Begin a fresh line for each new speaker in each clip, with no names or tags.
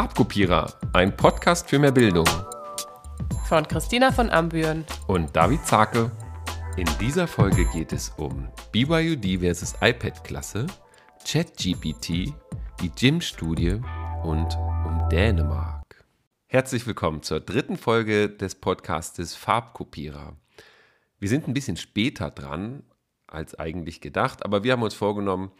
Farbkopierer, ein Podcast für mehr Bildung.
Von Christina von Ambüren
und David Zake. In dieser Folge geht es um BYUD versus iPad-Klasse, ChatGPT, die Gym-Studie und um Dänemark. Herzlich willkommen zur dritten Folge des Podcastes Farbkopierer. Wir sind ein bisschen später dran als eigentlich gedacht, aber wir haben uns vorgenommen,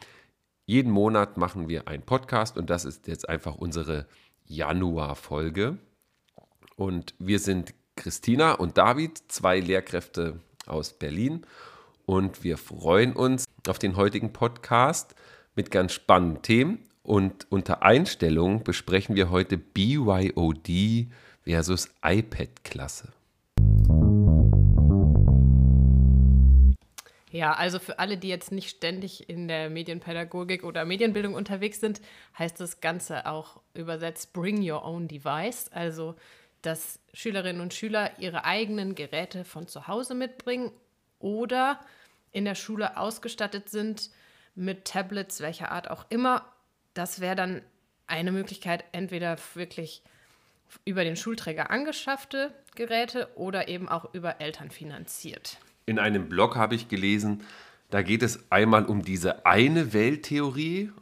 jeden Monat machen wir einen Podcast und das ist jetzt einfach unsere Januar-Folge. Und wir sind Christina und David, zwei Lehrkräfte aus Berlin. Und wir freuen uns auf den heutigen Podcast mit ganz spannenden Themen. Und unter Einstellung besprechen wir heute BYOD versus iPad-Klasse.
Ja, also für alle, die jetzt nicht ständig in der Medienpädagogik oder Medienbildung unterwegs sind, heißt das Ganze auch übersetzt Bring Your Own Device. Also, dass Schülerinnen und Schüler ihre eigenen Geräte von zu Hause mitbringen oder in der Schule ausgestattet sind mit Tablets, welcher Art auch immer. Das wäre dann eine Möglichkeit, entweder wirklich über den Schulträger angeschaffte Geräte oder eben auch über Eltern finanziert
in einem Blog habe ich gelesen, da geht es einmal um diese eine Welttheorie.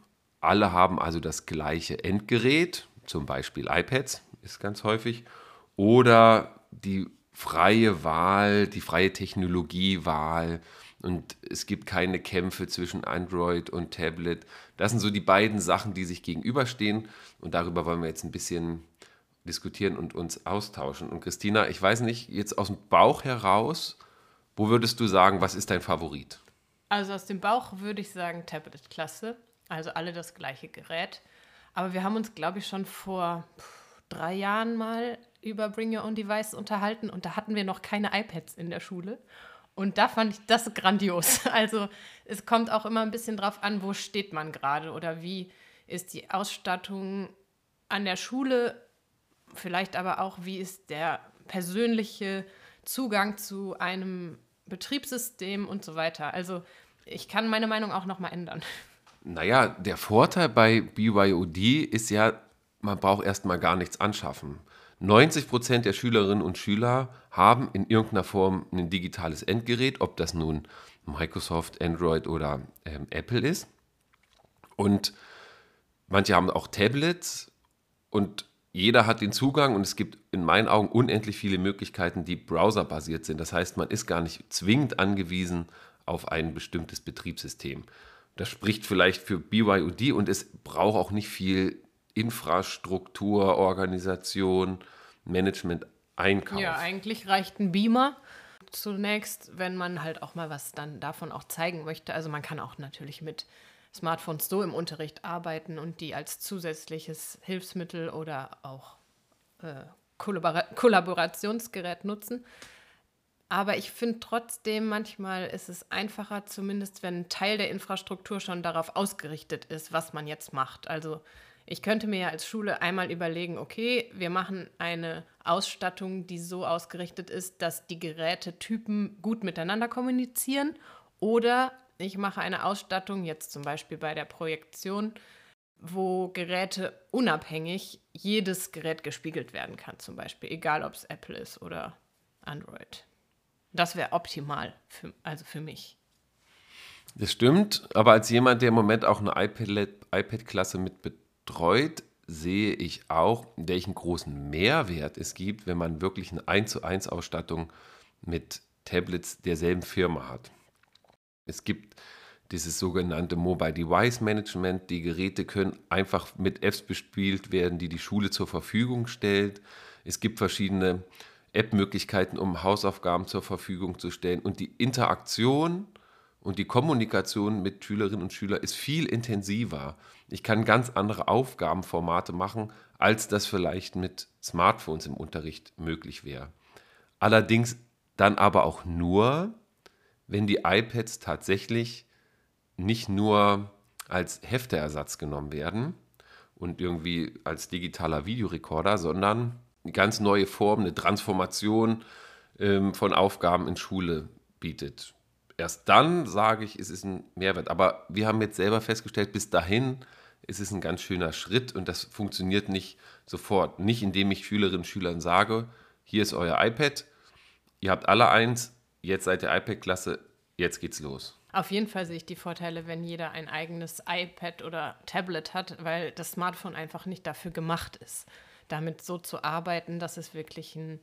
Alle haben also das gleiche Endgerät, zum Beispiel iPads ist ganz häufig, oder die freie Wahl, die freie Technologiewahl und es gibt keine Kämpfe zwischen Android und Tablet. Das sind so die beiden Sachen, die sich gegenüberstehen und darüber wollen wir jetzt ein bisschen diskutieren und uns austauschen. Und Christina, ich weiß nicht, jetzt aus dem Bauch heraus, wo würdest du sagen, was ist dein Favorit?
Also aus dem Bauch würde ich sagen Tablet-Klasse. Also alle das gleiche Gerät. Aber wir haben uns, glaube ich, schon vor drei Jahren mal über Bring Your Own Device unterhalten und da hatten wir noch keine iPads in der Schule. Und da fand ich das grandios. Also es kommt auch immer ein bisschen drauf an, wo steht man gerade oder wie ist die Ausstattung an der Schule, vielleicht aber auch, wie ist der persönliche Zugang zu einem Betriebssystem und so weiter. Also ich kann meine Meinung auch nochmal ändern.
Naja, der Vorteil bei BYOD ist ja, man braucht erstmal gar nichts anschaffen. 90 Prozent der Schülerinnen und Schüler haben in irgendeiner Form ein digitales Endgerät, ob das nun Microsoft, Android oder ähm, Apple ist. Und manche haben auch Tablets und jeder hat den Zugang und es gibt in meinen Augen unendlich viele Möglichkeiten, die browserbasiert sind. Das heißt, man ist gar nicht zwingend angewiesen auf ein bestimmtes Betriebssystem. Das spricht vielleicht für BYOD und es braucht auch nicht viel Infrastruktur, Organisation, Management, Einkauf.
Ja, eigentlich reicht ein Beamer zunächst, wenn man halt auch mal was dann davon auch zeigen möchte. Also man kann auch natürlich mit Smartphones so im Unterricht arbeiten und die als zusätzliches Hilfsmittel oder auch äh, Kollabor Kollaborationsgerät nutzen. Aber ich finde trotzdem, manchmal ist es einfacher, zumindest wenn ein Teil der Infrastruktur schon darauf ausgerichtet ist, was man jetzt macht. Also ich könnte mir ja als Schule einmal überlegen, okay, wir machen eine Ausstattung, die so ausgerichtet ist, dass die Gerätetypen gut miteinander kommunizieren. Oder ich mache eine Ausstattung, jetzt zum Beispiel bei der Projektion, wo Geräte unabhängig jedes Gerät gespiegelt werden kann, zum Beispiel, egal ob es Apple ist oder Android. Das wäre optimal, für, also für mich.
Das stimmt, aber als jemand, der im Moment auch eine iPad-Klasse mit betreut, sehe ich auch, welchen großen Mehrwert es gibt, wenn man wirklich eine 1 zu 1 Ausstattung mit Tablets derselben Firma hat. Es gibt dieses sogenannte Mobile Device Management. Die Geräte können einfach mit Apps bespielt werden, die die Schule zur Verfügung stellt. Es gibt verschiedene App-Möglichkeiten, um Hausaufgaben zur Verfügung zu stellen. Und die Interaktion und die Kommunikation mit Schülerinnen und Schülern ist viel intensiver. Ich kann ganz andere Aufgabenformate machen, als das vielleicht mit Smartphones im Unterricht möglich wäre. Allerdings dann aber auch nur, wenn die iPads tatsächlich nicht nur als Hefteersatz genommen werden und irgendwie als digitaler Videorekorder, sondern eine ganz neue Form, eine Transformation ähm, von Aufgaben in Schule bietet. Erst dann sage ich, es ist ein Mehrwert. Aber wir haben jetzt selber festgestellt, bis dahin ist es ein ganz schöner Schritt und das funktioniert nicht sofort. Nicht indem ich Schülerinnen und Schülern sage, hier ist euer iPad, ihr habt alle eins, jetzt seid ihr iPad-Klasse, jetzt geht's los.
Auf jeden Fall sehe ich die Vorteile, wenn jeder ein eigenes iPad oder Tablet hat, weil das Smartphone einfach nicht dafür gemacht ist, damit so zu arbeiten, dass es wirklich ein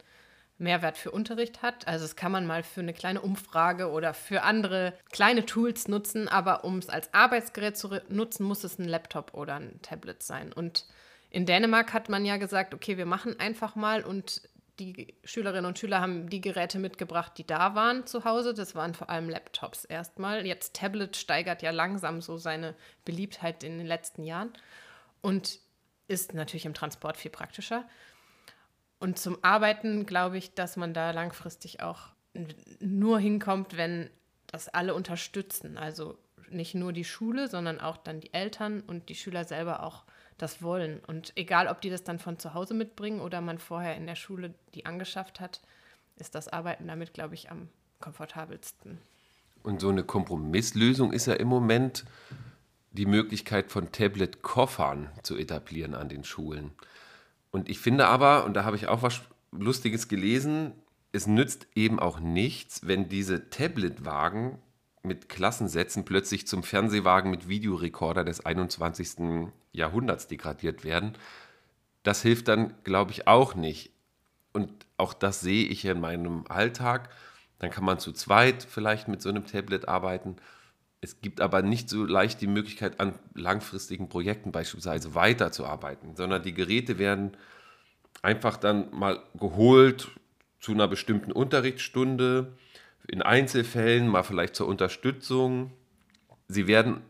Mehrwert für Unterricht hat. Also das kann man mal für eine kleine Umfrage oder für andere kleine Tools nutzen, aber um es als Arbeitsgerät zu nutzen, muss es ein Laptop oder ein Tablet sein. Und in Dänemark hat man ja gesagt, okay, wir machen einfach mal und die Schülerinnen und Schüler haben die Geräte mitgebracht, die da waren zu Hause. Das waren vor allem Laptops erstmal. Jetzt Tablet steigert ja langsam so seine Beliebtheit in den letzten Jahren und ist natürlich im Transport viel praktischer. Und zum Arbeiten glaube ich, dass man da langfristig auch nur hinkommt, wenn das alle unterstützen. Also nicht nur die Schule, sondern auch dann die Eltern und die Schüler selber auch das wollen. Und egal, ob die das dann von zu Hause mitbringen oder man vorher in der Schule die angeschafft hat, ist das Arbeiten damit, glaube ich, am komfortabelsten.
Und so eine Kompromisslösung ist ja im Moment die Möglichkeit von Tablet-Koffern zu etablieren an den Schulen. Und ich finde aber, und da habe ich auch was Lustiges gelesen, es nützt eben auch nichts, wenn diese Tablet-Wagen mit Klassensätzen plötzlich zum Fernsehwagen mit Videorekorder des 21. Jahrhunderts degradiert werden. Das hilft dann, glaube ich, auch nicht. Und auch das sehe ich in meinem Alltag. Dann kann man zu zweit vielleicht mit so einem Tablet arbeiten. Es gibt aber nicht so leicht die Möglichkeit, an langfristigen Projekten beispielsweise weiterzuarbeiten, sondern die Geräte werden einfach dann mal geholt zu einer bestimmten Unterrichtsstunde, in Einzelfällen mal vielleicht zur Unterstützung. Sie werden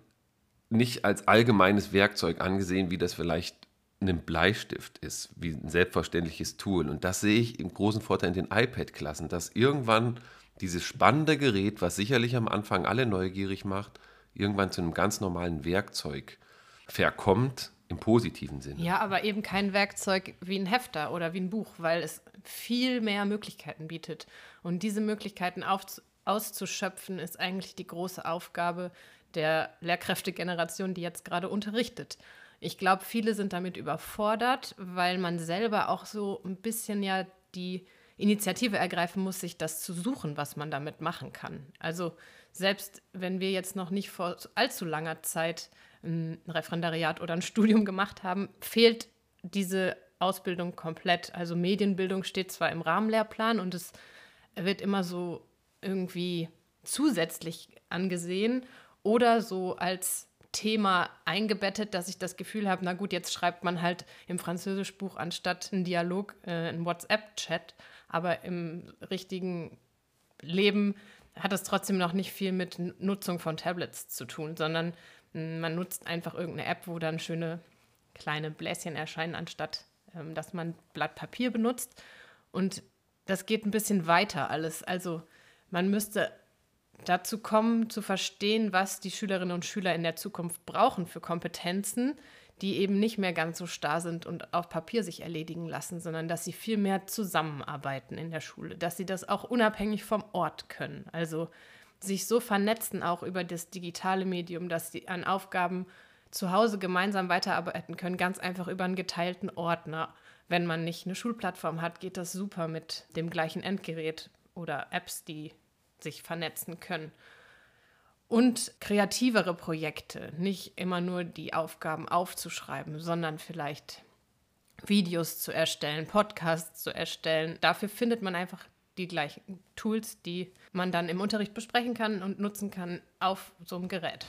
nicht als allgemeines Werkzeug angesehen, wie das vielleicht ein Bleistift ist, wie ein selbstverständliches Tool. Und das sehe ich im großen Vorteil in den iPad-Klassen, dass irgendwann dieses spannende Gerät, was sicherlich am Anfang alle neugierig macht, irgendwann zu einem ganz normalen Werkzeug verkommt im positiven Sinne.
Ja, aber eben kein Werkzeug wie ein Hefter oder wie ein Buch, weil es viel mehr Möglichkeiten bietet. Und diese Möglichkeiten auszuschöpfen, ist eigentlich die große Aufgabe der Lehrkräftegeneration, die jetzt gerade unterrichtet. Ich glaube, viele sind damit überfordert, weil man selber auch so ein bisschen ja die Initiative ergreifen muss, sich das zu suchen, was man damit machen kann. Also selbst wenn wir jetzt noch nicht vor allzu langer Zeit ein Referendariat oder ein Studium gemacht haben, fehlt diese Ausbildung komplett. Also Medienbildung steht zwar im Rahmenlehrplan und es wird immer so irgendwie zusätzlich angesehen oder so als Thema eingebettet, dass ich das Gefühl habe, na gut, jetzt schreibt man halt im Französischbuch anstatt einen Dialog äh, einen WhatsApp-Chat, aber im richtigen Leben hat es trotzdem noch nicht viel mit Nutzung von Tablets zu tun, sondern man nutzt einfach irgendeine App, wo dann schöne kleine Bläschen erscheinen, anstatt ähm, dass man Blatt Papier benutzt. Und das geht ein bisschen weiter alles. Also man müsste dazu kommen, zu verstehen, was die Schülerinnen und Schüler in der Zukunft brauchen für Kompetenzen, die eben nicht mehr ganz so starr sind und auf Papier sich erledigen lassen, sondern dass sie viel mehr zusammenarbeiten in der Schule, dass sie das auch unabhängig vom Ort können. Also sich so vernetzen auch über das digitale Medium, dass sie an Aufgaben zu Hause gemeinsam weiterarbeiten können, ganz einfach über einen geteilten Ordner. Wenn man nicht eine Schulplattform hat, geht das super mit dem gleichen Endgerät oder Apps, die sich vernetzen können. Und kreativere Projekte, nicht immer nur die Aufgaben aufzuschreiben, sondern vielleicht Videos zu erstellen, Podcasts zu erstellen. Dafür findet man einfach die gleichen Tools, die man dann im Unterricht besprechen kann und nutzen kann auf so einem Gerät.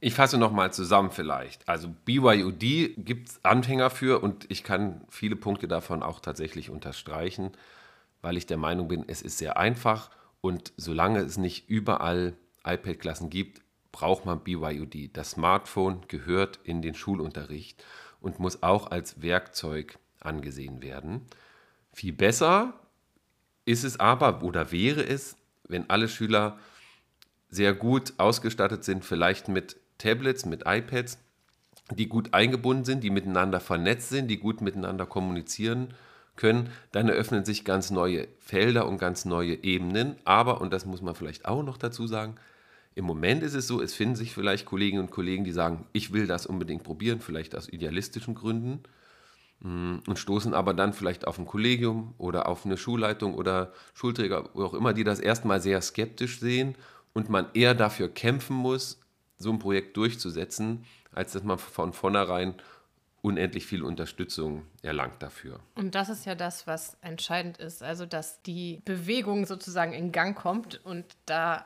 Ich fasse nochmal zusammen vielleicht. Also BYOD gibt es Anhänger für und ich kann viele Punkte davon auch tatsächlich unterstreichen, weil ich der Meinung bin, es ist sehr einfach und solange es nicht überall iPad-Klassen gibt, braucht man BYOD. Das Smartphone gehört in den Schulunterricht und muss auch als Werkzeug angesehen werden. Viel besser ist es aber oder wäre es, wenn alle Schüler sehr gut ausgestattet sind, vielleicht mit Tablets, mit iPads, die gut eingebunden sind, die miteinander vernetzt sind, die gut miteinander kommunizieren können, dann eröffnen sich ganz neue Felder und ganz neue Ebenen. Aber, und das muss man vielleicht auch noch dazu sagen, Im Moment ist es so, es finden sich vielleicht Kolleginnen und Kollegen, die sagen, ich will das unbedingt probieren, vielleicht aus idealistischen Gründen mm, und stoßen aber dann vielleicht auf ein Kollegium oder auf eine Schulleitung oder Schulträger, wo auch immer, die das erstmal sehr skeptisch sehen und man eher dafür kämpfen muss, so ein Projekt durchzusetzen, als dass man von vornherein unendlich viel Unterstützung erlangt dafür.
Und das ist ja das, was entscheidend ist, also dass die Bewegung sozusagen in Gang kommt und da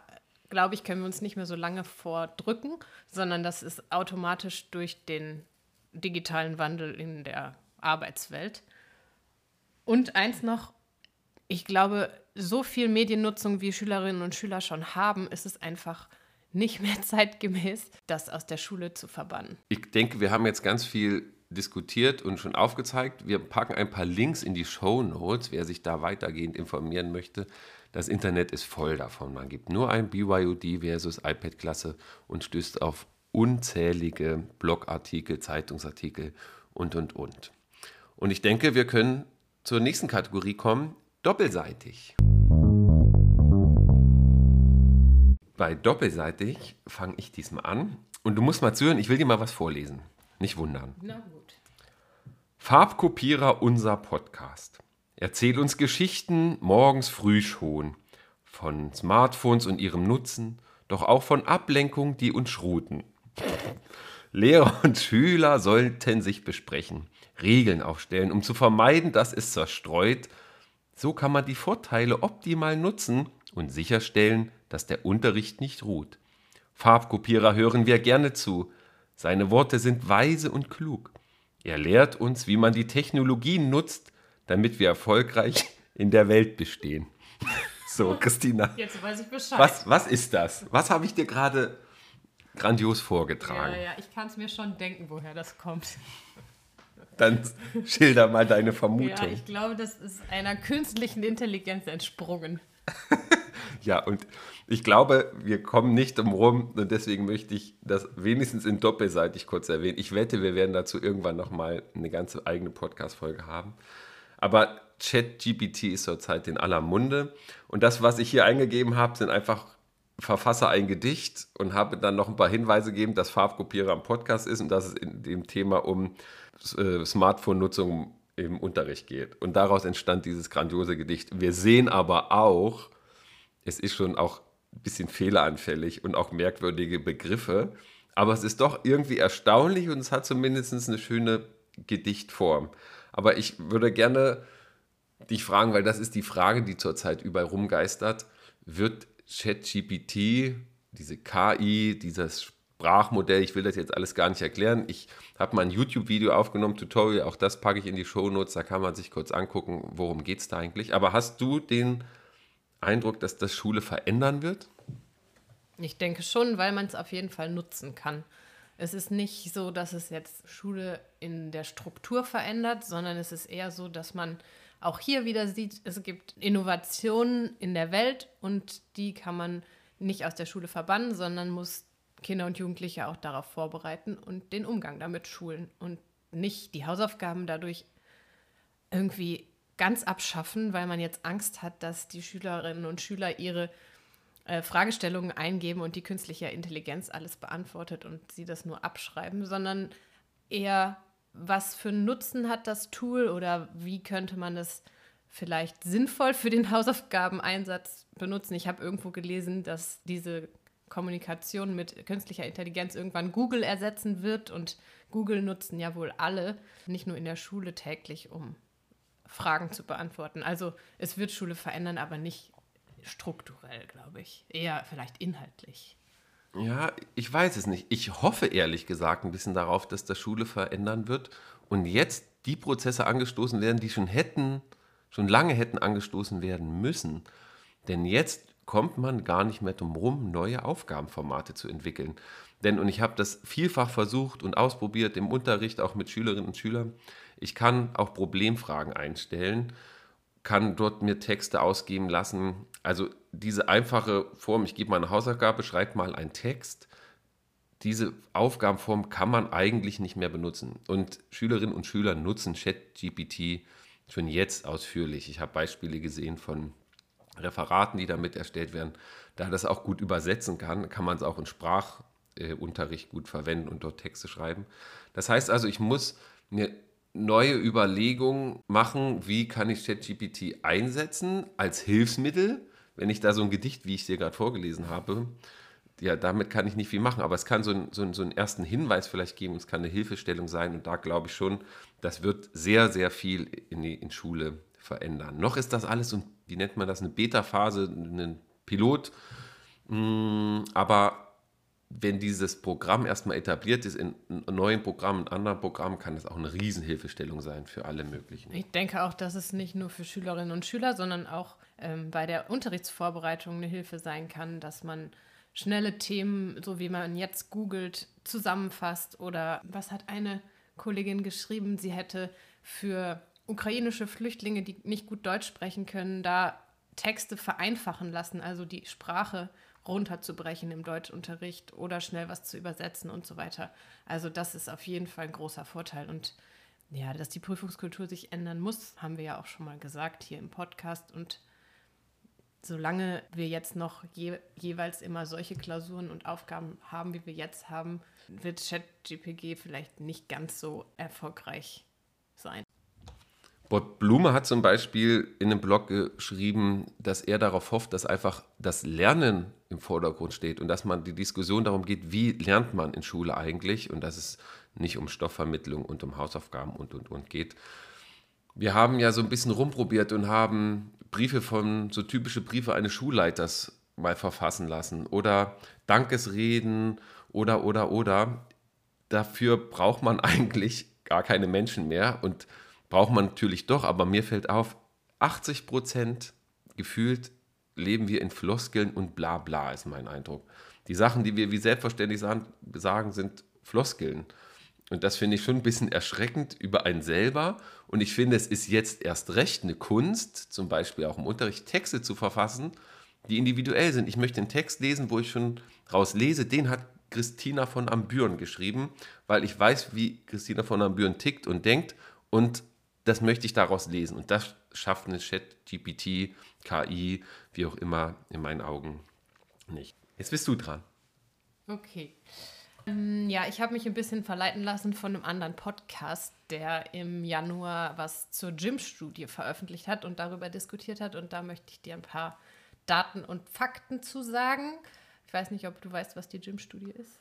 glaube ich, können wir uns nicht mehr so lange vordrücken, sondern das ist automatisch durch den digitalen Wandel in der Arbeitswelt. Und eins noch, ich glaube, so viel Mediennutzung wie Schülerinnen und Schüler schon haben, ist es einfach nicht mehr zeitgemäß, das aus der Schule zu verbannen.
Ich denke, wir haben jetzt ganz viel diskutiert und schon aufgezeigt. Wir packen ein paar Links in die Show Notes, wer sich da weitergehend informieren möchte. Das Internet ist voll davon. Man gibt nur ein BYOD versus iPad-Klasse und stößt auf unzählige Blogartikel, Zeitungsartikel und, und, und. Und ich denke, wir können zur nächsten Kategorie kommen, doppelseitig. Bei doppelseitig fange ich diesmal an. Und du musst mal zuhören, ich will dir mal was vorlesen. Nicht wundern.
Na gut.
Farbkopierer unser Podcast. Erzähl uns Geschichten morgens früh schon. Von Smartphones und ihrem Nutzen, doch auch von Ablenkung, die uns schruten. Lehrer und Schüler sollten sich besprechen, Regeln aufstellen, um zu vermeiden, dass es zerstreut. So kann man die Vorteile optimal nutzen und sicherstellen, dass der Unterricht nicht ruht. Farbkopierer hören wir gerne zu. Seine Worte sind weise und klug. Er lehrt uns, wie man die Technologien nutzt, damit wir erfolgreich in der Welt bestehen. So, Christina.
Jetzt weiß ich Bescheid.
Was, was ist das? Was habe ich dir gerade grandios vorgetragen?
Ja, ja, ich kann es mir schon denken, woher das kommt.
Dann schilder mal deine
Ja,
Vermutung.
ich glaube, das ist einer künstlichen Intelligenz entsprungen.
Ja, und ich glaube, wir kommen nicht drum rum und deswegen möchte ich das wenigstens in doppelseitig kurz erwähnen. Ich wette, wir werden dazu irgendwann nochmal eine ganze eigene Podcast-Folge haben. Aber ChatGPT ist zurzeit in aller Munde und das, was ich hier eingegeben habe, sind einfach verfasse ein Gedicht und habe dann noch ein paar Hinweise gegeben, dass Farbkopierer am Podcast ist und dass es in dem Thema um äh, Smartphone-Nutzung im Unterricht geht. Und daraus entstand dieses grandiose Gedicht. Wir sehen aber auch, es ist schon auch ein bisschen fehleranfällig und auch merkwürdige Begriffe, aber es ist doch irgendwie erstaunlich und es hat zumindest eine schöne Gedichtform. Aber ich würde gerne dich fragen, weil das ist die Frage, die zurzeit überall rumgeistert, wird ChatGPT, diese KI, dieses Sprachmodell, ich will das jetzt alles gar nicht erklären. Ich habe mal ein YouTube-Video aufgenommen, Tutorial, auch das packe ich in die Shownotes, da kann man sich kurz angucken, worum geht es da eigentlich. Aber hast du den Eindruck, dass das Schule verändern wird?
Ich denke schon, weil man es auf jeden Fall nutzen kann. Es ist nicht so, dass es jetzt Schule in der Struktur verändert, sondern es ist eher so, dass man auch hier wieder sieht, es gibt Innovationen in der Welt und die kann man nicht aus der Schule verbannen, sondern muss Kinder und Jugendliche auch darauf vorbereiten und den Umgang damit schulen und nicht die Hausaufgaben dadurch irgendwie ganz abschaffen, weil man jetzt Angst hat, dass die Schülerinnen und Schüler ihre äh, Fragestellungen eingeben und die künstliche Intelligenz alles beantwortet und sie das nur abschreiben, sondern eher, was für einen Nutzen hat das Tool oder wie könnte man es vielleicht sinnvoll für den Hausaufgabeneinsatz benutzen. Ich habe irgendwo gelesen, dass diese Kommunikation mit künstlicher Intelligenz irgendwann Google ersetzen wird und Google nutzen ja wohl alle, nicht nur in der Schule täglich, um Fragen zu beantworten. Also es wird Schule verändern, aber nicht strukturell, glaube ich. Eher vielleicht inhaltlich.
Ja, ich weiß es nicht. Ich hoffe ehrlich gesagt ein bisschen darauf, dass das Schule verändern wird und jetzt die Prozesse angestoßen werden, die schon hätten, schon lange hätten angestoßen werden müssen. Denn jetzt kommt man gar nicht mehr drum rum, neue Aufgabenformate zu entwickeln. Denn, und ich habe das vielfach versucht und ausprobiert im Unterricht, auch mit Schülerinnen und Schülern, ich kann auch Problemfragen einstellen, kann dort mir Texte ausgeben lassen. Also diese einfache Form, ich gebe mal eine Hausaufgabe, schreibe mal einen Text. Diese Aufgabenform kann man eigentlich nicht mehr benutzen. Und Schülerinnen und Schüler nutzen ChatGPT schon jetzt ausführlich. Ich habe Beispiele gesehen von Referaten, die damit erstellt werden, da das auch gut übersetzen kann, kann man es auch in Sprachunterricht gut verwenden und dort Texte schreiben. Das heißt also, ich muss eine neue Überlegungen machen, wie kann ich ChatGPT einsetzen als Hilfsmittel, wenn ich da so ein Gedicht, wie ich dir gerade vorgelesen habe, ja, damit kann ich nicht viel machen, aber es kann so, ein, so, ein, so einen ersten Hinweis vielleicht geben, es kann eine Hilfestellung sein. Und da glaube ich schon, das wird sehr, sehr viel in, die, in Schule verändern. Noch ist das alles, und wie nennt man das, eine Beta-Phase, ein Pilot, mm, aber wenn dieses Programm erstmal etabliert ist, in neuen Programmen, in anderen Programmen, kann das auch eine Riesenhilfestellung sein für alle möglichen.
Ich denke auch, dass es nicht nur für Schülerinnen und Schüler, sondern auch ähm, bei der Unterrichtsvorbereitung eine Hilfe sein kann, dass man schnelle Themen, so wie man jetzt googelt, zusammenfasst. Oder was hat eine Kollegin geschrieben? Sie hätte für ukrainische Flüchtlinge, die nicht gut Deutsch sprechen können, da Texte vereinfachen lassen, also die Sprache runterzubrechen im Deutschunterricht oder schnell was zu übersetzen und so weiter. Also das ist auf jeden Fall ein großer Vorteil. Und ja, dass die Prüfungskultur sich ändern muss, haben wir ja auch schon mal gesagt hier im Podcast. Und solange wir jetzt noch je, jeweils immer solche Klausuren und Aufgaben haben, wie wir jetzt haben, wird ChatGPG vielleicht nicht ganz so erfolgreich sein.
Bot Blume hat zum Beispiel in einem Blog geschrieben, dass er darauf hofft, dass einfach das Lernen im Vordergrund steht und dass man die Diskussion darum geht, wie lernt man in Schule eigentlich und dass es nicht um Stoffvermittlung und um Hausaufgaben und und und geht. Wir haben ja so ein bisschen rumprobiert und haben Briefe von, so typische Briefe eines Schulleiters mal verfassen lassen oder Dankesreden oder oder oder. Dafür braucht man eigentlich gar keine Menschen mehr und braucht man natürlich doch, aber mir fällt auf, 80 Prozent gefühlt leben wir in Floskeln und bla bla, ist mein Eindruck. Die Sachen, die wir wie selbstverständlich sagen, sind Floskeln. Und das finde ich schon ein bisschen erschreckend über einen selber. Und ich finde, es ist jetzt erst recht eine Kunst, zum Beispiel auch im Unterricht Texte zu verfassen, die individuell sind. Ich möchte einen Text lesen, wo ich schon raus lese, den hat Christina von Ambüren geschrieben, weil ich weiß, wie Christina von Ambüren tickt und denkt. Und das möchte ich daraus lesen. Und das schafft eine Chat-GPT, KI, wie auch immer, in meinen Augen nicht. Jetzt bist du dran.
Okay. Ähm, ja, ich habe mich ein bisschen verleiten lassen von einem anderen Podcast, der im Januar was zur Gym-Studie veröffentlicht hat und darüber diskutiert hat. Und da möchte ich dir ein paar Daten und Fakten zu sagen. Ich weiß nicht, ob du weißt, was die Gym-Studie ist.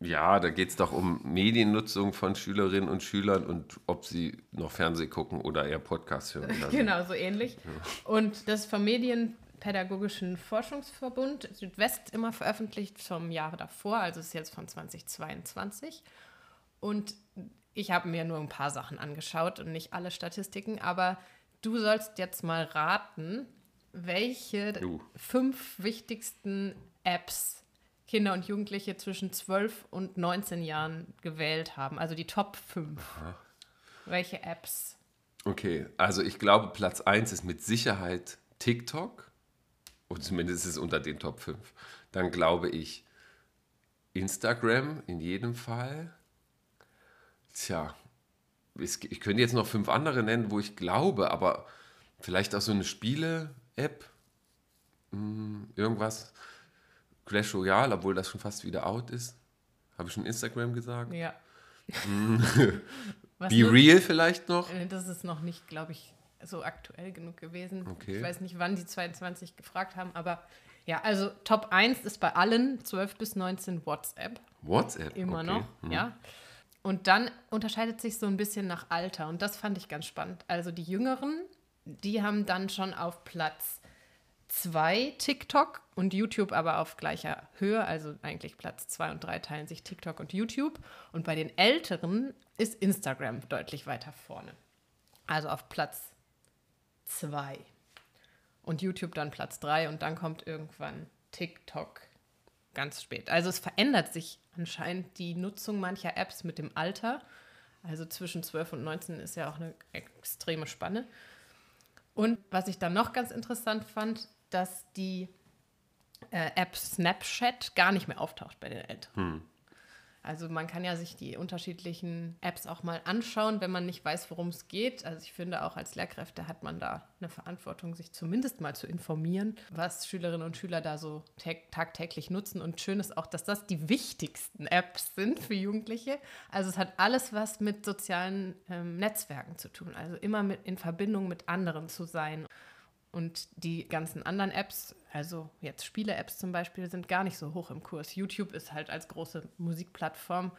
Ja, da geht es doch um Mediennutzung von Schülerinnen und Schülern und ob sie noch Fernsehen gucken oder eher Podcasts hören.
genau, so ähnlich. Ja. Und das vom Medienpädagogischen Forschungsverbund Südwest immer veröffentlicht vom Jahre davor, also ist jetzt von 2022. Und ich habe mir nur ein paar Sachen angeschaut und nicht alle Statistiken, aber du sollst jetzt mal raten, welche uh. fünf wichtigsten Apps Kinder und Jugendliche zwischen 12 und 19 Jahren gewählt haben. Also die Top 5. Aha. Welche Apps?
Okay, also ich glaube, Platz 1 ist mit Sicherheit TikTok. Und zumindest ist es unter den Top 5. Dann glaube ich Instagram in jedem Fall. Tja, ich könnte jetzt noch fünf andere nennen, wo ich glaube, aber vielleicht auch so eine Spiele-App. Hm, irgendwas. Clash Royale, obwohl das schon fast wieder out ist. Habe ich schon Instagram gesagt?
Ja.
Hm. Be Real vielleicht noch?
Äh, das ist noch nicht, glaube ich, so aktuell genug gewesen. Okay. Ich weiß nicht, wann die 22 gefragt haben, aber ja, also Top 1 ist bei allen 12 bis 19 WhatsApp.
WhatsApp?
Immer okay. noch, hm. ja. Und dann unterscheidet sich so ein bisschen nach Alter und das fand ich ganz spannend. Also die Jüngeren, die haben dann schon auf Platz zwei TikTok und YouTube aber auf gleicher Höhe, also eigentlich Platz zwei und drei teilen sich TikTok und YouTube. Und bei den Älteren ist Instagram deutlich weiter vorne. Also auf Platz zwei. Und YouTube dann Platz drei und dann kommt irgendwann TikTok ganz spät. Also es verändert sich anscheinend die Nutzung mancher Apps mit dem Alter. Also zwischen 12 und 19 ist ja auch eine extreme Spanne. Und was ich dann noch ganz interessant fand, dass die äh, App Snapchat gar nicht mehr auftaucht bei den Eltern. Hm. Also man kann ja sich die unterschiedlichen Apps auch mal anschauen, wenn man nicht weiß, worum es geht. Also ich finde auch als Lehrkräfte hat man da eine Verantwortung, sich zumindest mal zu informieren, was Schülerinnen und Schüler da so tagtäglich nutzen. Und schön ist auch, dass das die wichtigsten Apps sind für Jugendliche. Also es hat alles was mit sozialen ähm, Netzwerken zu tun. Also immer mit in Verbindung mit anderen zu sein. Und die ganzen anderen Apps, also jetzt Spiele-Apps zum Beispiel, sind gar nicht so hoch im Kurs. YouTube ist halt als große Musikplattform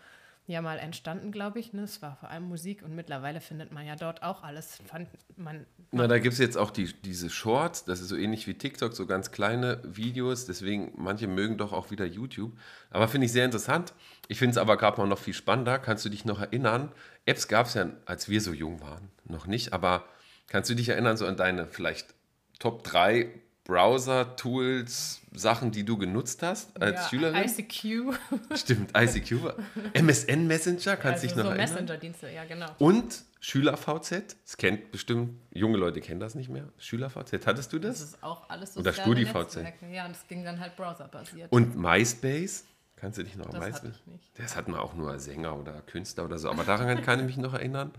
ja mal entstanden, glaube ich. Ne? Es war vor allem Musik und mittlerweile findet man ja dort auch alles. Fand man,
Na, da gibt es jetzt auch die, diese Shorts, das ist so ähnlich wie TikTok, so ganz kleine Videos. Deswegen, manche mögen doch auch wieder YouTube. Aber finde ich sehr interessant. Ich finde es aber gerade mal noch viel spannender. Kannst du dich noch erinnern? Apps gab es ja, als wir so jung waren, noch nicht. Aber kannst du dich erinnern, so an deine vielleicht Top 3 Browser-Tools, Sachen, die du genutzt hast als
ja,
Schülerin?
ICQ.
Stimmt, ICQ. MSN Messenger, kannst du
also
dich noch
so
erinnern?
Messenger-Dienste, ja genau.
Und SchülerVZ, das kennt bestimmt, junge Leute kennen das nicht mehr. SchülerVZ, hattest du
Das
das?
ist auch alles
Oder
soziale
StudiVZ.
Ja, und das ging dann halt browserbasiert.
Und MySpace, kannst du dich noch an
Das hatte
MySpace?
nicht.
Das hatten wir auch nur Sänger oder Künstler oder so, aber daran kann ich mich noch erinnern.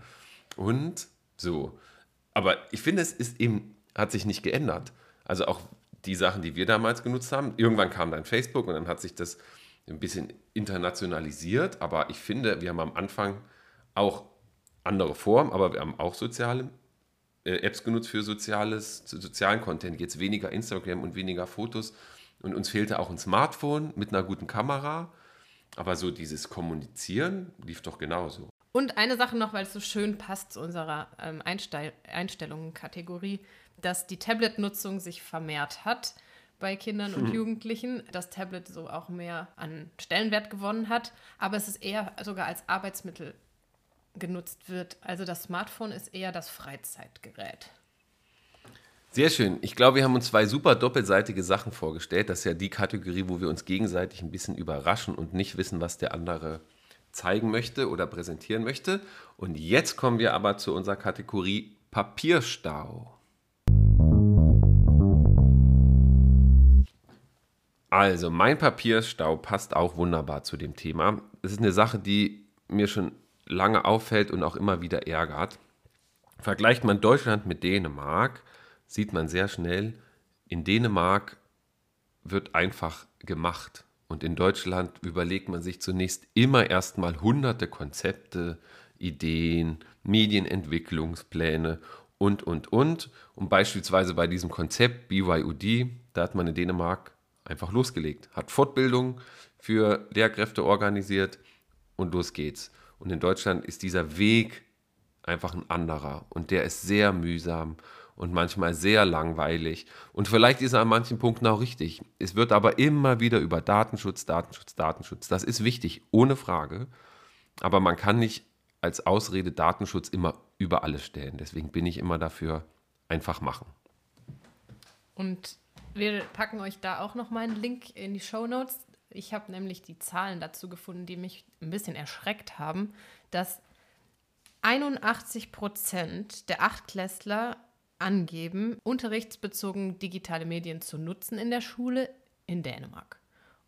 Und so. Aber ich finde, es ist eben, hat sich nicht geändert. Also auch die Sachen, die wir damals genutzt haben. Irgendwann kam dann Facebook und dann hat sich das ein bisschen internationalisiert. Aber ich finde, wir haben am Anfang auch andere Formen, aber wir haben auch soziale äh, Apps genutzt für soziales, sozialen Content. Jetzt weniger Instagram und weniger Fotos. Und uns fehlte auch ein Smartphone mit einer guten Kamera. Aber so dieses Kommunizieren lief doch genauso.
Und eine Sache noch, weil es so schön passt zu unserer ähm, Einstell Einstellungen-Kategorie, dass die Tablet-Nutzung sich vermehrt hat bei Kindern und Jugendlichen, das Tablet so auch mehr an Stellenwert gewonnen hat, aber es ist eher sogar als Arbeitsmittel genutzt wird. Also das Smartphone ist eher das Freizeitgerät.
Sehr schön. Ich glaube, wir haben uns zwei super doppelseitige Sachen vorgestellt. Das ist ja die Kategorie, wo wir uns gegenseitig ein bisschen überraschen und nicht wissen, was der andere zeigen möchte oder präsentieren möchte. Und jetzt kommen wir aber zu unserer Kategorie Papierstau. Also, mein Papierstau passt auch wunderbar zu dem Thema. Es ist eine Sache, die mir schon lange auffällt und auch immer wieder ärgert. Vergleicht man Deutschland mit Dänemark, sieht man sehr schnell, in Dänemark wird einfach gemacht. Und in Deutschland überlegt man sich zunächst immer erstmal hunderte Konzepte, Ideen, Medienentwicklungspläne und, und, und. Und beispielsweise bei diesem Konzept BYUD, da hat man in Dänemark einfach losgelegt, hat Fortbildung für Lehrkräfte organisiert und los geht's. Und in Deutschland ist dieser Weg einfach ein anderer und der ist sehr mühsam und manchmal sehr langweilig und vielleicht ist er an manchen Punkten auch richtig. Es wird aber immer wieder über Datenschutz, Datenschutz, Datenschutz. Das ist wichtig, ohne Frage, aber man kann nicht als Ausrede Datenschutz immer über alles stellen. Deswegen bin ich immer dafür, einfach machen.
Und wir packen euch da auch noch mal einen Link in die Show Notes. Ich habe nämlich die Zahlen dazu gefunden, die mich ein bisschen erschreckt haben, dass 81 Prozent der Achtklässler angeben, unterrichtsbezogen digitale Medien zu nutzen in der Schule in Dänemark.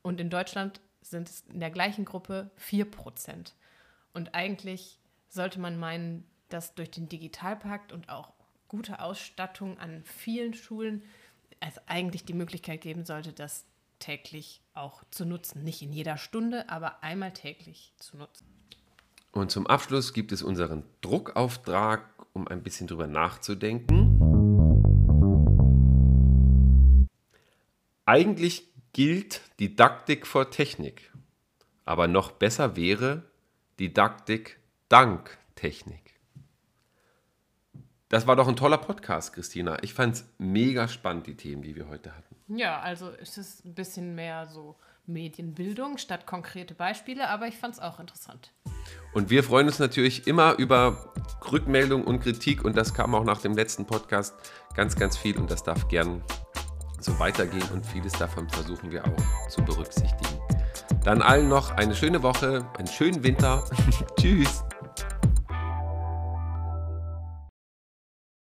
Und in Deutschland sind es in der gleichen Gruppe 4 Prozent. Und eigentlich sollte man meinen, dass durch den Digitalpakt und auch gute Ausstattung an vielen Schulen es eigentlich die Möglichkeit geben sollte, das täglich auch zu nutzen. Nicht in jeder Stunde, aber einmal täglich zu nutzen.
Und zum Abschluss gibt es unseren Druckauftrag, um ein bisschen drüber nachzudenken. Eigentlich gilt Didaktik vor Technik, aber noch besser wäre Didaktik dank Technik. Das war doch ein toller Podcast, Christina. Ich fand es mega spannend, die Themen, die wir heute hatten.
Ja, also es ist ein bisschen mehr so Medienbildung statt konkrete Beispiele, aber ich fand es auch interessant.
Und wir freuen uns natürlich immer über Rückmeldung und Kritik und das kam auch nach dem letzten Podcast ganz, ganz viel und das darf gern so weitergehen und vieles davon versuchen wir auch zu berücksichtigen. Dann allen noch eine schöne Woche, einen schönen Winter. Tschüss.